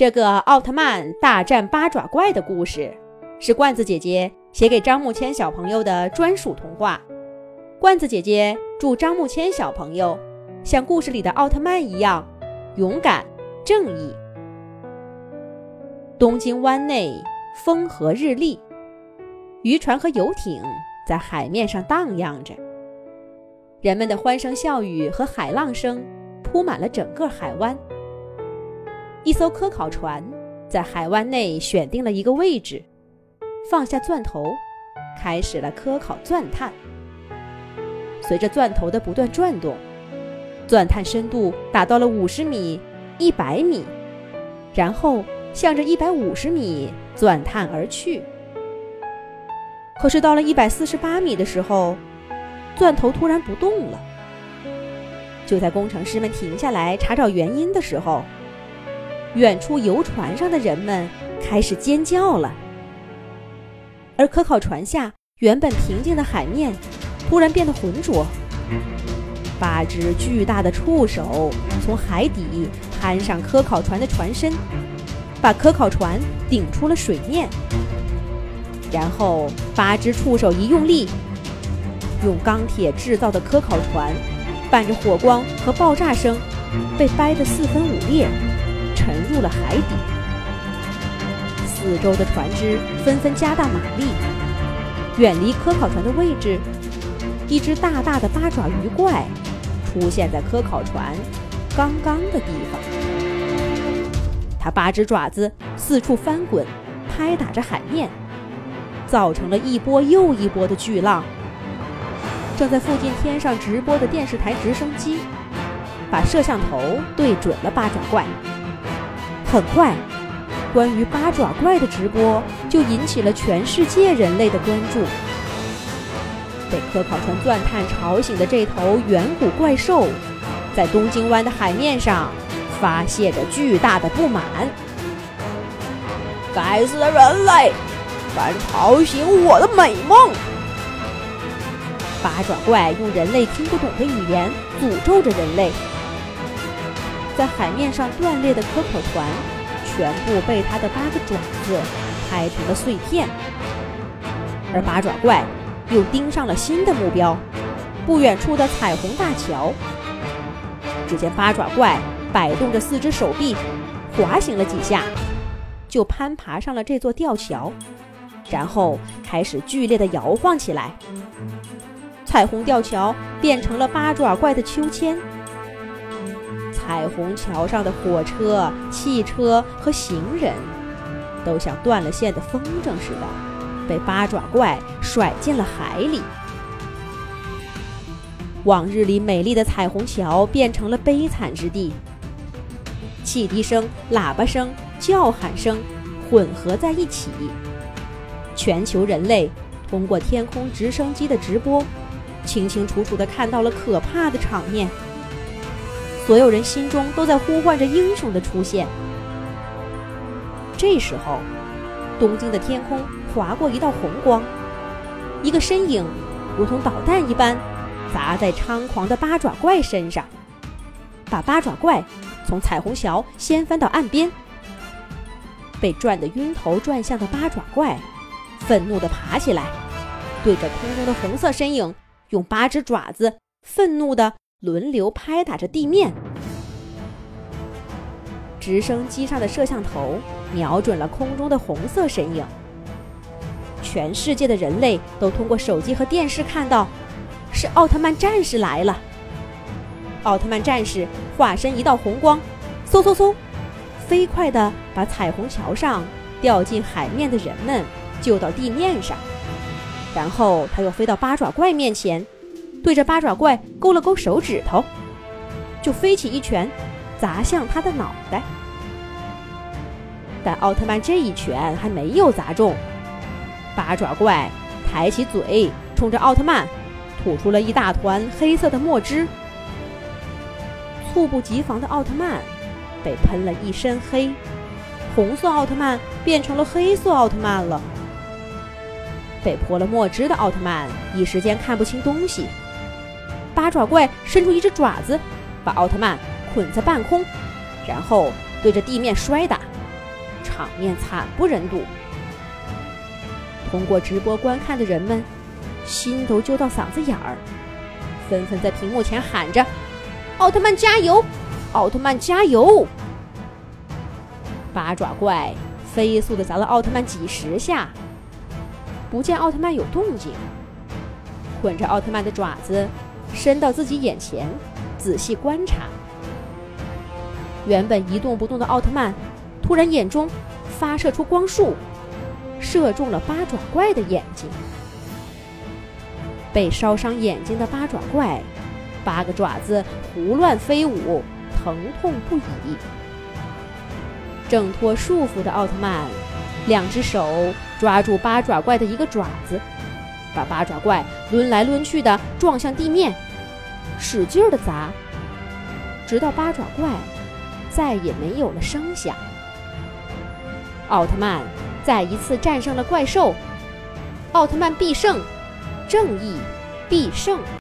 这个奥特曼大战八爪怪的故事，是罐子姐姐写给张木谦小朋友的专属童话。罐子姐姐祝张木谦小朋友像故事里的奥特曼一样勇敢正义。东京湾内风和日丽，渔船和游艇在海面上荡漾着，人们的欢声笑语和海浪声铺满了整个海湾。一艘科考船在海湾内选定了一个位置，放下钻头，开始了科考钻探。随着钻头的不断转动，钻探深度达到了五十米、一百米，然后向着一百五十米钻探而去。可是到了一百四十八米的时候，钻头突然不动了。就在工程师们停下来查找原因的时候，远处游船上的人们开始尖叫了，而科考船下原本平静的海面。突然变得浑浊，八只巨大的触手从海底攀上科考船的船身，把科考船顶出了水面。然后，八只触手一用力，用钢铁制造的科考船，伴着火光和爆炸声，被掰得四分五裂，入了海底。四周的船只纷纷加大马力，远离科考船的位置。一只大大的八爪鱼怪出现在科考船刚刚的地方，它八只爪子四处翻滚，拍打着海面，造成了一波又一波的巨浪。正在附近天上直播的电视台直升机，把摄像头对准了八爪怪。很快，关于八爪怪的直播就引起了全世界人类的关注。被科考船钻探吵醒的这头远古怪兽，在东京湾的海面上发泄着巨大的不满。该死的人类，敢吵醒我的美梦！八爪怪用人类听不懂的语言诅咒着人类。在海面上断裂的科考船，全部被他的八个爪子拍成了碎片。而八爪怪。又盯上了新的目标，不远处的彩虹大桥。只见八爪怪摆动着四只手臂，滑行了几下，就攀爬上了这座吊桥，然后开始剧烈的摇晃起来。彩虹吊桥变成了八爪怪的秋千。彩虹桥上的火车、汽车和行人，都像断了线的风筝似的。被八爪怪甩进了海里。往日里美丽的彩虹桥变成了悲惨之地。汽笛声、喇叭声、叫喊声混合在一起。全球人类通过天空直升机的直播，清清楚楚地看到了可怕的场面。所有人心中都在呼唤着英雄的出现。这时候，东京的天空。划过一道红光，一个身影如同导弹一般砸在猖狂的八爪怪身上，把八爪怪从彩虹桥掀翻到岸边。被转得晕头转向的八爪怪愤怒地爬起来，对着空中的红色身影用八只爪子愤怒地轮流拍打着地面。直升机上的摄像头瞄准了空中的红色身影。全世界的人类都通过手机和电视看到，是奥特曼战士来了。奥特曼战士化身一道红光，嗖嗖嗖，飞快地把彩虹桥上掉进海面的人们救到地面上。然后他又飞到八爪怪面前，对着八爪怪勾了勾手指头，就飞起一拳砸向他的脑袋。但奥特曼这一拳还没有砸中。八爪怪抬起嘴，冲着奥特曼吐出了一大团黑色的墨汁。猝不及防的奥特曼被喷了一身黑，红色奥特曼变成了黑色奥特曼了。被泼了墨汁的奥特曼一时间看不清东西。八爪怪伸出一只爪子，把奥特曼捆在半空，然后对着地面摔打。场面惨不忍睹。通过直播观看的人们，心都揪到嗓子眼儿，纷纷在屏幕前喊着：“奥特曼加油！奥特曼加油！”八爪怪飞速地砸了奥特曼几十下，不见奥特曼有动静，捆着奥特曼的爪子伸到自己眼前，仔细观察。原本一动不动的奥特曼，突然眼中发射出光束。射中了八爪怪的眼睛，被烧伤眼睛的八爪怪，八个爪子胡乱飞舞，疼痛不已。挣脱束缚的奥特曼，两只手抓住八爪怪的一个爪子，把八爪怪抡来抡去的撞向地面，使劲的砸，直到八爪怪再也没有了声响。奥特曼。再一次战胜了怪兽，奥特曼必胜，正义必胜。